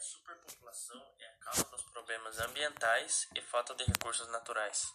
superpopulação é a causa dos problemas ambientais e falta de recursos naturais.